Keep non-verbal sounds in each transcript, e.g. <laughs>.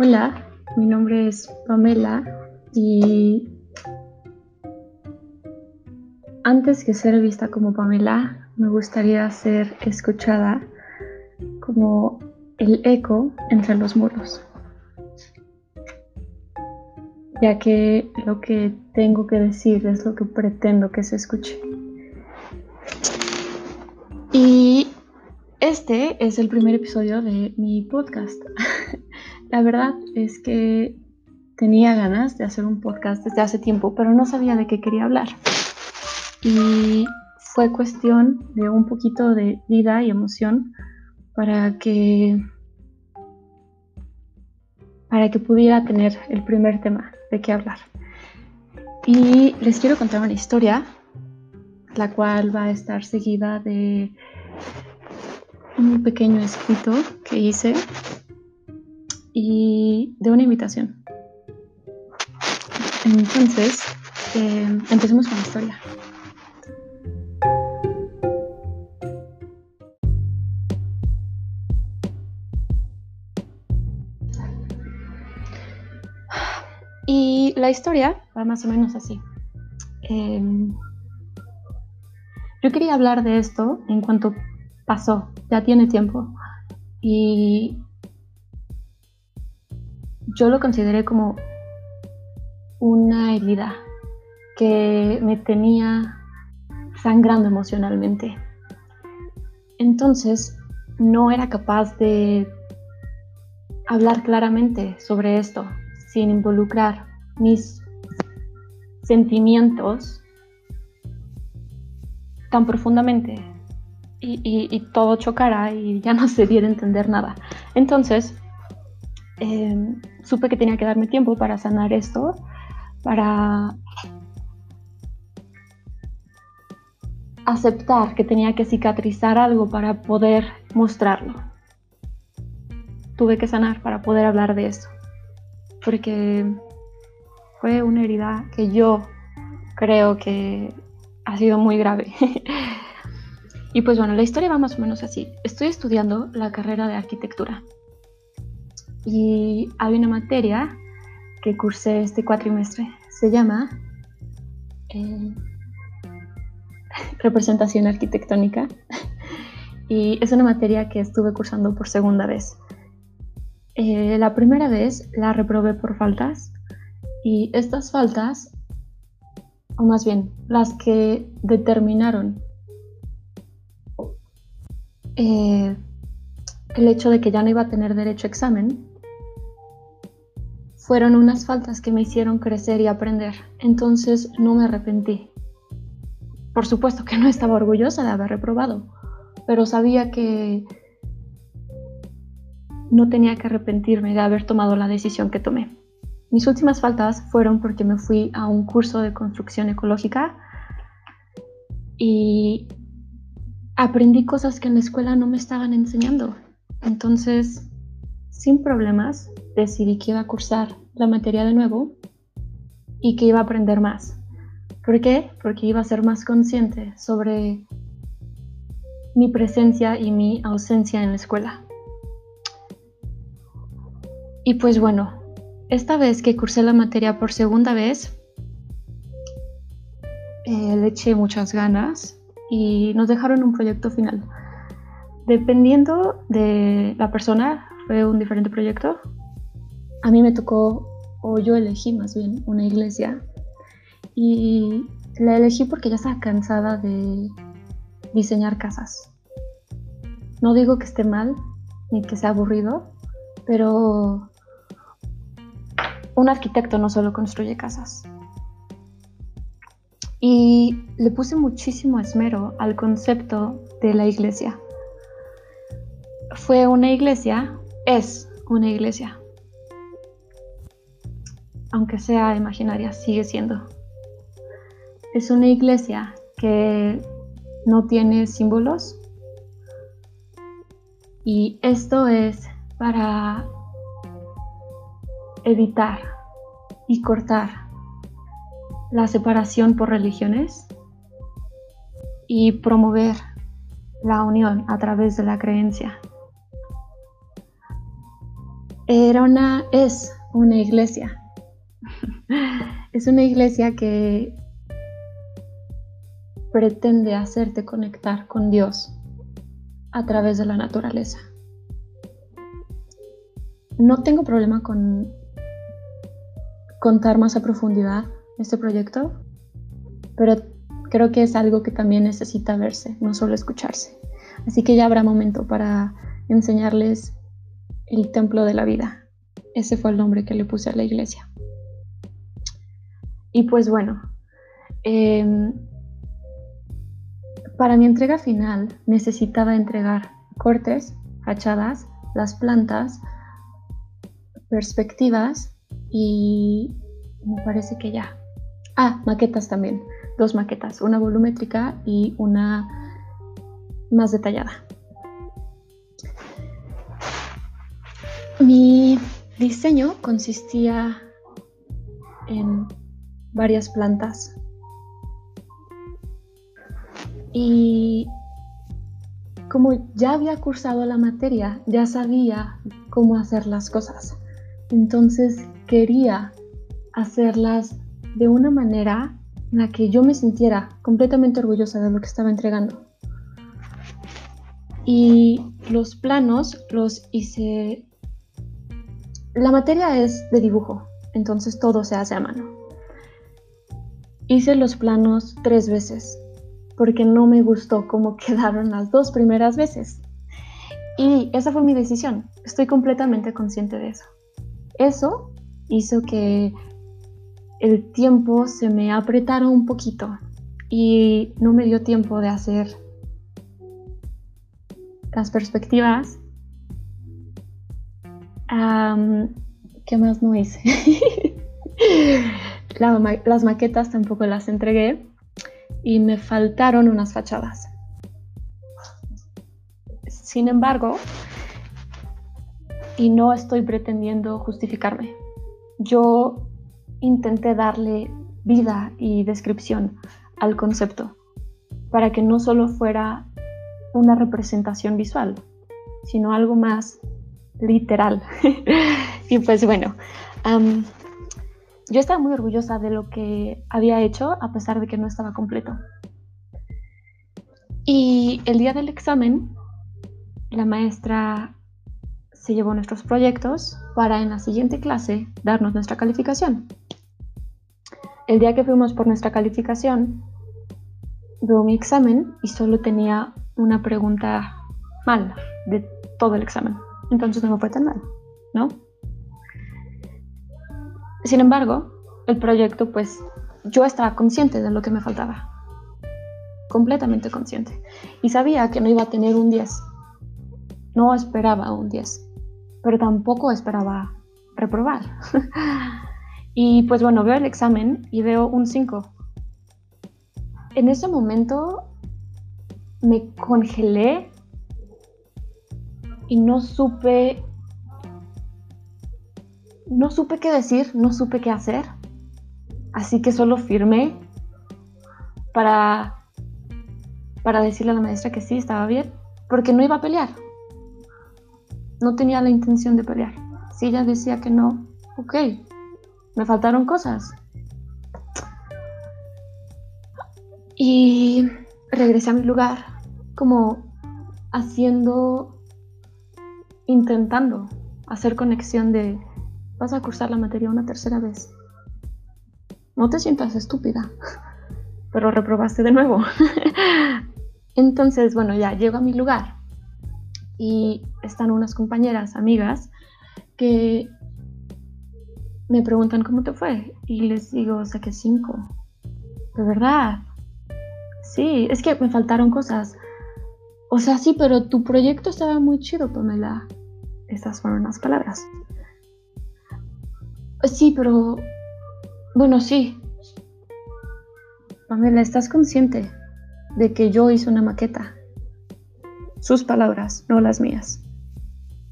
Hola, mi nombre es Pamela y antes que ser vista como Pamela, me gustaría ser escuchada como el eco entre los muros, ya que lo que tengo que decir es lo que pretendo que se escuche. Y este es el primer episodio de mi podcast. <laughs> La verdad es que tenía ganas de hacer un podcast desde hace tiempo, pero no sabía de qué quería hablar. Y fue cuestión de un poquito de vida y emoción para que para que pudiera tener el primer tema de qué hablar. Y les quiero contar una historia, la cual va a estar seguida de un pequeño escrito que hice y de una invitación. Entonces, eh, empecemos con la historia. Y la historia va más o menos así. Em, yo quería hablar de esto en cuanto pasó, ya tiene tiempo. Y yo lo consideré como una herida que me tenía sangrando emocionalmente. Entonces, no era capaz de hablar claramente sobre esto sin involucrar mis sentimientos tan profundamente y, todo chocara y ya no se diera a entender nada. Entonces, Em, supe que tenía que darme tiempo para sanar esto, para aceptar que tenía que cicatrizar algo para poder mostrarlo. Tuve que sanar para poder hablar de eso, porque fue una herida que yo creo que ha sido muy grave. <laughs> y pues bueno, la historia va más o menos así. Estoy estudiando la carrera de arquitectura y hay una materia que cursé este cuatrimestre, se llama eh, <laughs> representación arquitectónica <laughs> y es una materia que estuve cursando por segunda vez. Eh, la primera vez la reprobé por faltas y estas faltas, o más bien las que determinaron eh, el hecho de que ya no iba a tener derecho a examen, fueron unas faltas que me hicieron crecer y aprender, entonces no me arrepentí. Por supuesto que no estaba orgullosa de haber reprobado, pero sabía que no tenía que arrepentirme de haber tomado la decisión que tomé. Mis últimas faltas fueron porque me fui a un curso de construcción ecológica y aprendí cosas que en la escuela no me estaban enseñando. Entonces, sin problemas, decidí que iba a cursar la materia de nuevo y que iba a aprender más. ¿Por qué? Porque iba a ser más consciente sobre mi presencia y mi ausencia en la escuela. Y pues bueno, esta vez que cursé la materia por segunda vez, eh, le eché muchas ganas y nos dejaron un proyecto final. Dependiendo de la persona, fue un diferente proyecto. A mí me tocó, o yo elegí más bien, una iglesia. Y la elegí porque ya estaba cansada de diseñar casas. No digo que esté mal, ni que sea aburrido, pero un arquitecto no solo construye casas. Y le puse muchísimo esmero al concepto de la iglesia. Fue una iglesia es una iglesia. Aunque sea imaginaria, sigue siendo. Es una iglesia que no tiene símbolos. Y esto es para evitar y cortar la separación por religiones y promover la unión a través de la creencia. Era una, es una iglesia. <laughs> es una iglesia que pretende hacerte conectar con Dios a través de la naturaleza. No tengo problema con contar más a profundidad este proyecto, pero creo que es algo que también necesita verse, no solo escucharse. Así que ya habrá momento para enseñarles el templo de la vida. Ese fue el nombre que le puse a la iglesia. Y pues bueno, em, para mi entrega final necesitaba entregar cortes, fachadas, las plantas, perspectivas y me parece que ya. Ah, maquetas también. Dos maquetas, una volumétrica y una más detallada. Mi diseño consistía en varias plantas y como ya había cursado la materia, ya sabía cómo hacer las cosas. Entonces quería hacerlas de una manera en la que yo me sintiera completamente orgullosa de lo que estaba entregando. Y los planos los hice... La materia es de dibujo, entonces todo se hace a mano. Hice los planos tres veces porque no me gustó cómo <laughs> quedaron las dos primeras veces. Y esa fue mi decisión. Estoy completamente consciente de eso. Eso hizo que el tiempo se me apretara un poquito y no me dio tiempo de hacer las perspectivas. ¿Qué más no hice? <laughs> las maquetas tampoco las entregué y me faltaron unas fachadas. Sin embargo, y no estoy pretendiendo justificarme, yo intenté darle vida y descripción al concepto para que no solo fuera una representación visual, sino algo más literal. <laughs> y pues bueno, yo estaba muy orgullosa de lo que había hecho a pesar de que no estaba completo. Y el día del examen, la maestra se llevó nuestros proyectos para en la siguiente clase darnos nuestra calificación. El día que fuimos por nuestra calificación, veo mi examen y solo tenía una pregunta mal de todo el examen. Entonces no me fue tan mal, ¿no? Sin embargo, el proyecto, pues yo estaba consciente de lo que me faltaba. Completamente consciente. Y sabía que no iba a tener un 10. No esperaba un 10. Pero tampoco esperaba reprobar. <laughs> y pues bueno, veo el examen y veo un 5. En ese momento me congelé y no supe no supe qué decir, no supe qué hacer, así que solo firmé para, para decirle a la maestra que sí, estaba bien, porque no iba a pelear. No tenía la intención de pelear. Si ella decía que no, ok, me faltaron cosas. Y regresé a mi lugar, como haciendo, intentando hacer conexión de vas a cursar la materia una tercera vez. No te sientas estúpida, <laughs> pero reprobaste de nuevo. <laughs> Entonces, bueno, ya llego a mi lugar y están unas compañeras, amigas, que me preguntan cómo te fue y les digo, saqué cinco. De verdad. Sí, es que me faltaron cosas. O sea, sí, pero tu proyecto estaba muy chido, Pamela. Estas fueron las palabras. Sí, pero... Bueno, sí. Pamela, ¿estás consciente de que yo hice una maqueta? Sus palabras, no las mías.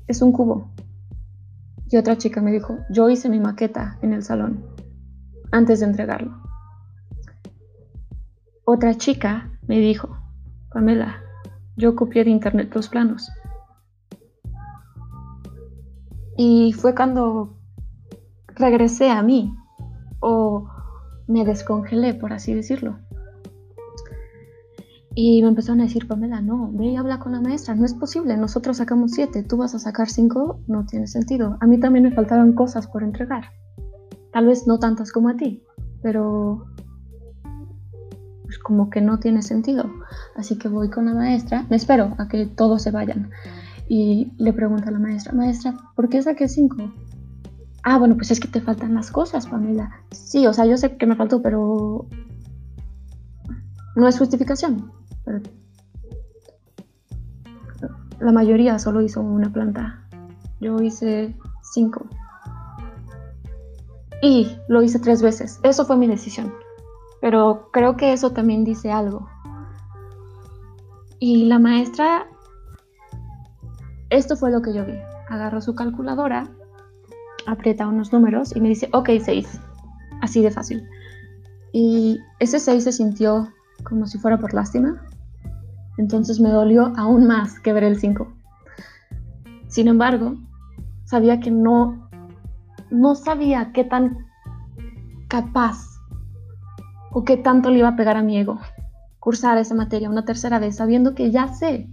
Es un cubo. Y otra chica me dijo, yo hice mi maqueta en el salón, antes de entregarlo. Otra chica me dijo, Pamela, yo copié de internet los planos. Y fue cuando regresé a mí o me descongelé, por así decirlo. Y me empezaron a decir, Pamela, no, ve y habla con la maestra, no es posible, nosotros sacamos siete, tú vas a sacar cinco, no tiene sentido. A mí también me faltaron cosas por entregar, tal vez no tantas como a ti, pero pues como que no tiene sentido. Así que voy con la maestra, me espero a que todos se vayan. Y le pregunto a la maestra, maestra, ¿por qué saqué cinco? Ah, bueno, pues es que te faltan las cosas, Pamela. Sí, o sea, yo sé que me faltó, pero no es justificación la mayoría solo hizo una planta. Yo hice cinco. Y lo hice tres veces. Eso fue mi decisión. Pero creo que eso también dice algo. Y la maestra, esto fue lo que yo vi. Agarró su calculadora, aprieta unos números y me dice, ok, seis. Así de fácil. Y ese seis se sintió como si fuera por lástima, entonces me dolió aún más que ver el 5. Sin embargo, sabía que no, no sabía qué tan capaz o qué tanto le iba a pegar a mi ego cursar esa materia una tercera vez, sabiendo que ya sé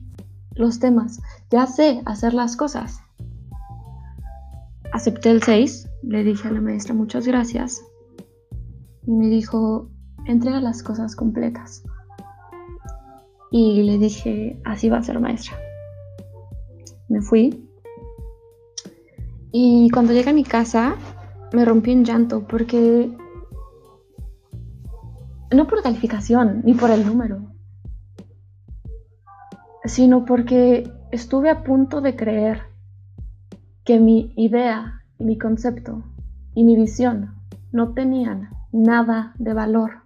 los temas, ya sé hacer las cosas. Acepté el 6, le dije a la maestra muchas gracias y me dijo, entrega las cosas completas y le dije, así va a ser maestra. Me fui y cuando llegué a mi casa me rompí en llanto porque no por calificación ni por el número, sino porque estuve a punto de creer que mi idea, mi concepto y mi visión no tenían nada de valor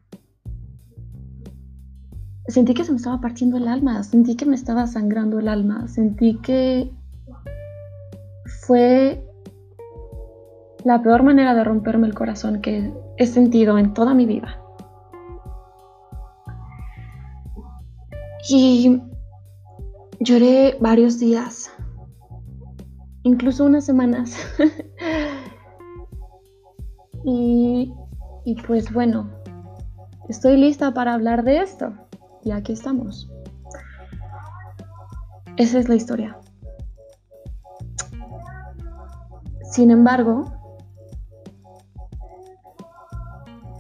sentí que se me estaba partiendo el alma, sentí que me estaba sangrando el alma, sentí que fue la peor manera de romperme el corazón que he sentido en toda mi vida. Y lloré varios días, incluso unas semanas. <laughs> y, y pues bueno, estoy lista para hablar de esto y aquí estamos. Esa es la historia. Sin embargo,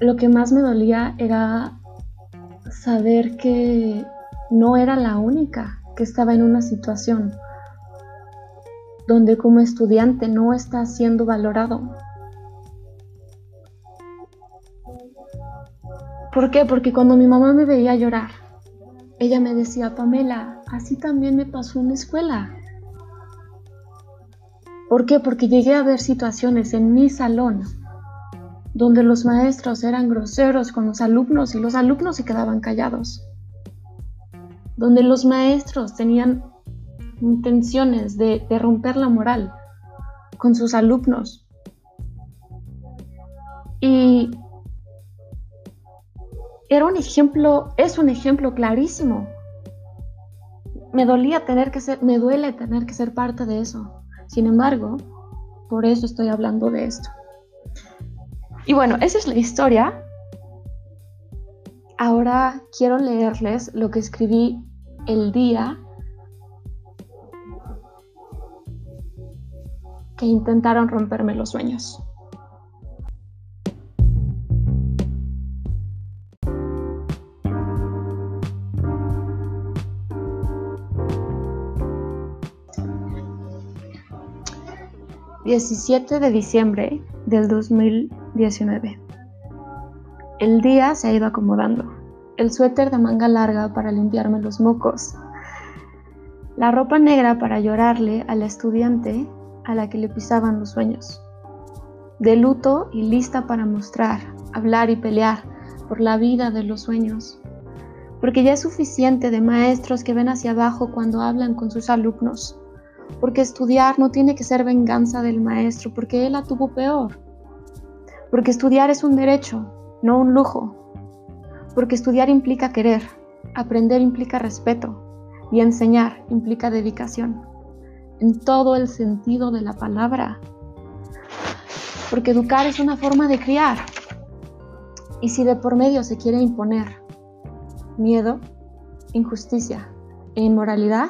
lo que más me dolía era saber que no era la única que estaba en una situación donde como estudiante no está siendo valorado. ¿Por qué? Porque cuando mi mamá me veía llorar, ella me decía, Pamela, así también me pasó en la escuela. ¿Por qué? Porque llegué a ver situaciones en mi salón donde los maestros eran groseros con los alumnos y los alumnos se quedaban callados. Donde los maestros tenían intenciones de, romper la moral con sus alumnos. Y era un ejemplo, es un ejemplo clarísimo. Me dolía tener que ser, me duele tener que ser parte de eso. Sin embargo, por eso estoy hablando de esto. Y bueno, esa es la historia. Ahora quiero leerles lo que escribí el día que intentaron romperme los sueños. 17 de diciembre del 2019. El día se ha ido acomodando. El suéter de manga larga para limpiarme los mocos. La ropa negra para llorarle a la estudiante a la que le pisaban los sueños. De luto y lista para mostrar, hablar y pelear por la vida de los sueños. Porque ya es suficiente de maestros que ven hacia abajo cuando hablan con sus alumnos porque estudiar no tiene que ser venganza del maestro, porque él la tuvo peor, porque estudiar es un derecho, no un lujo, porque estudiar implica querer, aprender implica respeto y enseñar implica dedicación. en todo el sentido de la palabra. Porque educar es una forma de criar. Y si de por medio se quiere imponer miedo, injusticia e inmoralidad,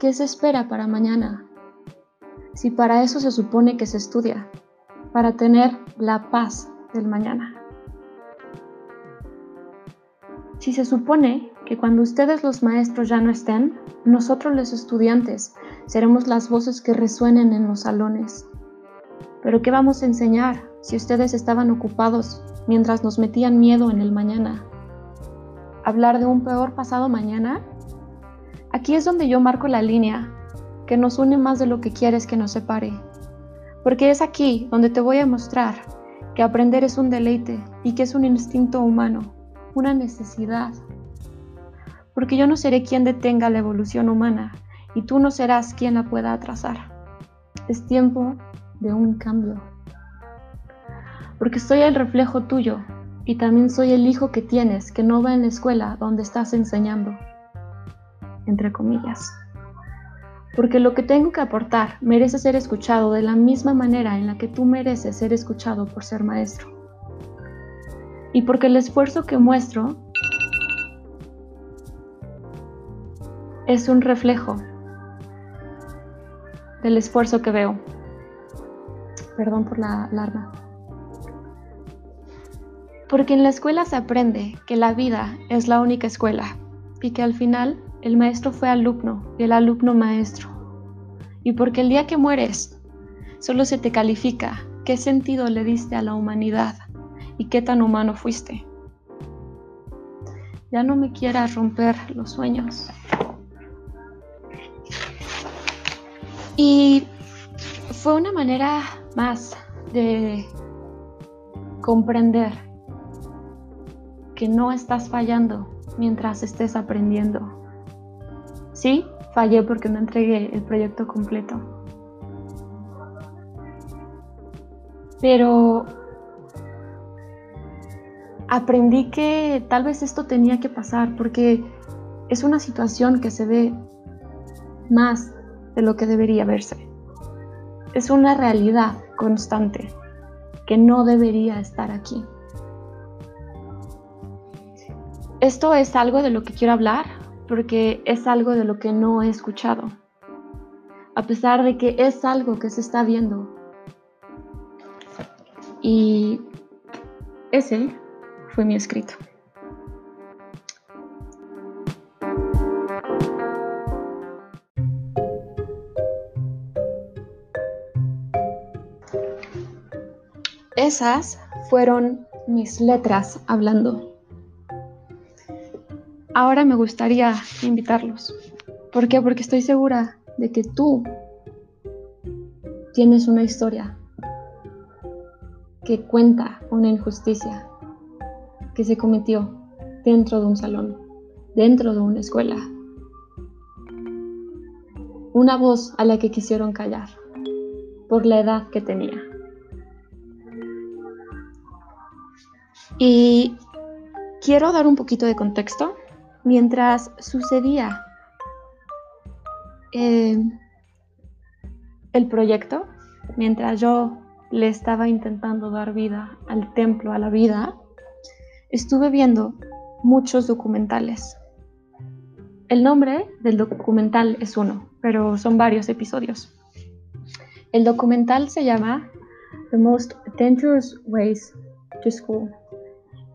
¿qué se espera para mañana? Si para eso se supone que se estudia, para tener la paz del mañana. Si se supone que cuando ustedes los maestros ya no estén, nosotros los estudiantes seremos las voces que resuenen en los salones. Pero ¿qué vamos a enseñar si ustedes estaban ocupados mientras nos metían miedo en el mañana? ¿Hablar de un peor pasado mañana? Aquí es donde yo marco la línea que nos une más de lo que quieres que nos separe. Porque es aquí donde te voy a mostrar que aprender es un deleite y que es un instinto humano una necesidad. Porque yo no seré quien detenga la evolución humana y tú no serás quien la pueda atrasar. Es tiempo de un cambio. Porque soy el reflejo tuyo y también soy el hijo que tienes que no va en la escuela donde estás enseñando. Entre comillas. Porque lo que tengo que aportar merece ser escuchado de la misma manera en la que tú mereces ser escuchado por ser maestro y porque el esfuerzo que muestro es un reflejo del esfuerzo que veo. Perdón por la alarma. Porque en la escuela se aprende que la vida es la única escuela y que al final el maestro fue alumno y el alumno maestro. Y porque el día que mueres solo se te califica qué sentido le diste a la humanidad y qué tan humano fuiste. Ya no me quieras romper los sueños. Y fue una manera más de comprender que no estás fallando mientras estés aprendiendo. Sí, fallé porque no entregué el proyecto completo. Pero aprendí que tal vez esto tenía que pasar porque es una situación que se ve más de lo que debería verse. Es una realidad constante que no debería estar aquí. Esto es algo de lo que quiero hablar porque es algo de lo que no he escuchado. A pesar de que es algo que se está viendo. Y ese fue mi escrito. Esas fueron mis letras hablando. Ahora me gustaría invitarlos. ¿Por qué? Porque estoy segura de que tú tienes una historia que cuenta una injusticia, que se cometió dentro de un salón, dentro de una escuela. Una voz a la que quisieron callar por la edad que tenía. Y quiero dar un poquito de contexto. Mientras sucedía eh, el proyecto, mientras yo le estaba intentando dar vida al templo, a la vida, estuve viendo muchos documentales. El nombre del documental es uno, pero son varios episodios. El documental se llama The Most Dangerous Ways to School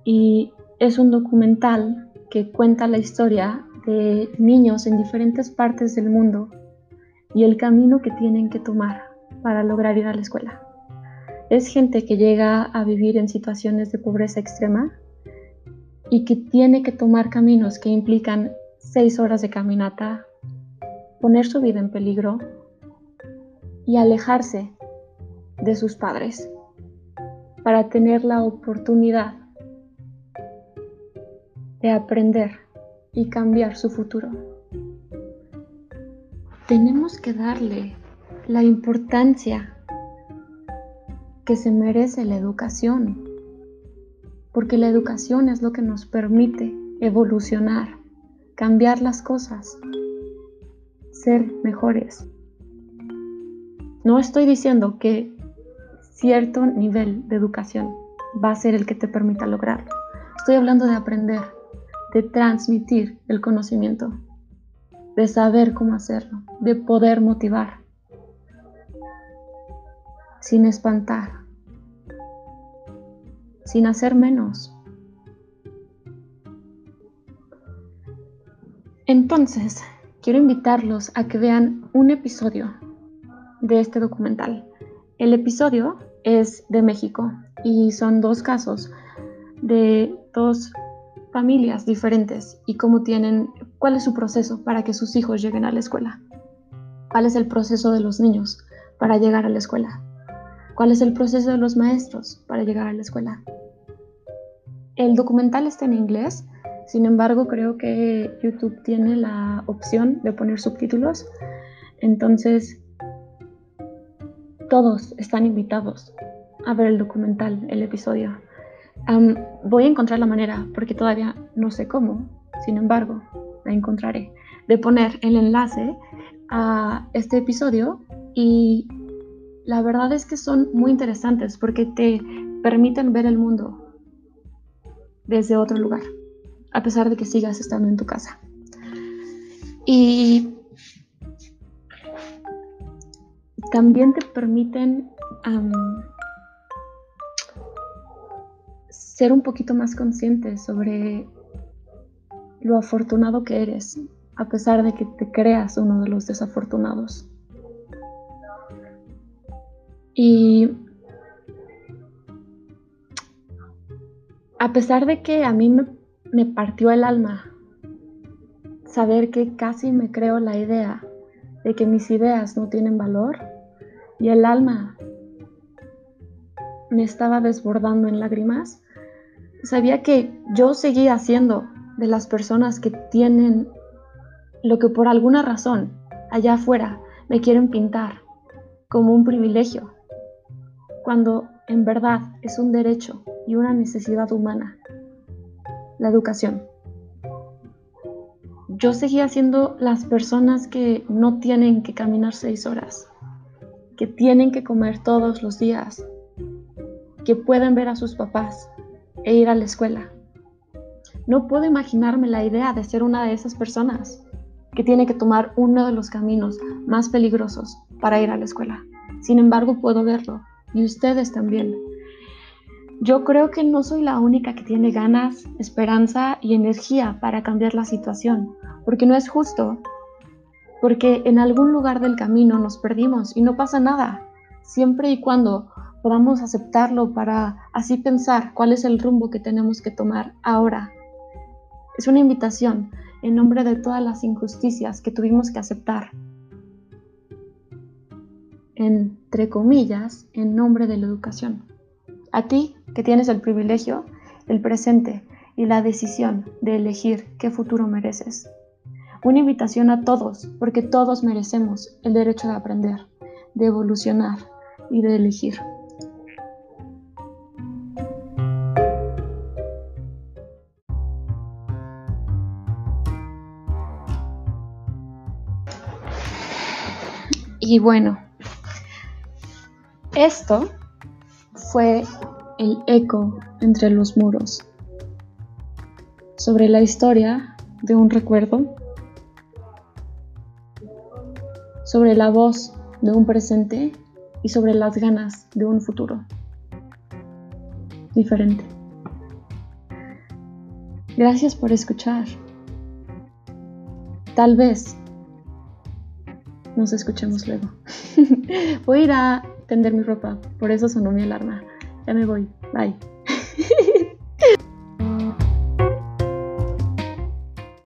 y es un documental que cuenta la historia de niños en diferentes partes del mundo y el camino que tienen que tomar para lograr ir a la escuela. Es gente que llega a vivir en situaciones de pobreza extrema y que tiene que tomar caminos que implican seis horas de caminata, poner su vida en peligro y alejarse de sus padres para tener la oportunidad de aprender y cambiar su futuro. Tenemos que darle la importancia que se merece la educación porque la educación es lo que nos permite evolucionar, cambiar las cosas, ser mejores. No estoy diciendo que cierto nivel de educación va a ser el que te permita lograrlo. Estoy hablando de aprender, de transmitir el conocimiento, de saber cómo hacerlo, de poder motivar, sin espantar, sin hacer menos. Entonces, quiero invitarlos a que vean un episodio de este documental. El episodio es de México y son dos casos de dos familias diferentes y cómo tienen, cuál es su proceso para que sus hijos lleguen a la escuela. ¿Cuál es el proceso de los niños para llegar a la escuela? ¿Cuál es el proceso de los maestros para llegar a la escuela? El documental está en inglés, sin embargo creo que YouTube tiene la opción de poner subtítulos, entonces todos están invitados a ver el documental, el episodio. voy a encontrar la manera, porque todavía no sé cómo, sin embargo, la encontraré, de poner el enlace a este episodio. Y la verdad es que son muy interesantes porque te permiten ver el mundo desde otro lugar, a pesar de que sigas estando en tu casa. Y también te permiten ser un poquito más consciente sobre lo afortunado que eres, a pesar de que te creas uno de los desafortunados. Y a pesar de que a mí me, partió el alma saber que casi me creo la idea de que mis ideas no tienen valor y el alma me estaba desbordando en lágrimas, sabía que yo seguía siendo de las personas que tienen lo que por alguna razón allá afuera me quieren pintar como un privilegio cuando en verdad es un derecho y una necesidad humana, la educación. Yo seguía siendo las personas que no tienen que caminar seis horas, que tienen que comer todos los días, que pueden ver a sus papás e ir a la escuela. No puedo imaginarme la idea de ser una de esas personas que tiene que tomar uno de los caminos más peligrosos para ir a la escuela. Sin embargo, puedo verlo y ustedes también. Yo creo que no soy la única que tiene ganas, esperanza y energía para cambiar la situación, porque no es justo, porque en algún lugar del camino nos perdimos y no pasa nada, siempre y cuando podamos aceptarlo para así pensar cuál es el rumbo que tenemos que tomar ahora. Es una invitación en nombre de todas las injusticias que tuvimos que aceptar entre comillas, en nombre de la educación. A ti, que tienes el privilegio, el presente y la decisión de elegir qué futuro mereces. Una invitación a todos, porque todos merecemos el derecho de aprender, de evolucionar y de elegir. Y bueno, esto fue el eco entre los muros sobre la historia de un recuerdo, sobre la voz de un presente y sobre las ganas de un futuro diferente. Gracias por escuchar. Tal vez nos escuchemos luego. <laughs> Voy a tender mi ropa. Por eso sonó mi alarma. Ya me voy. Bye. <laughs>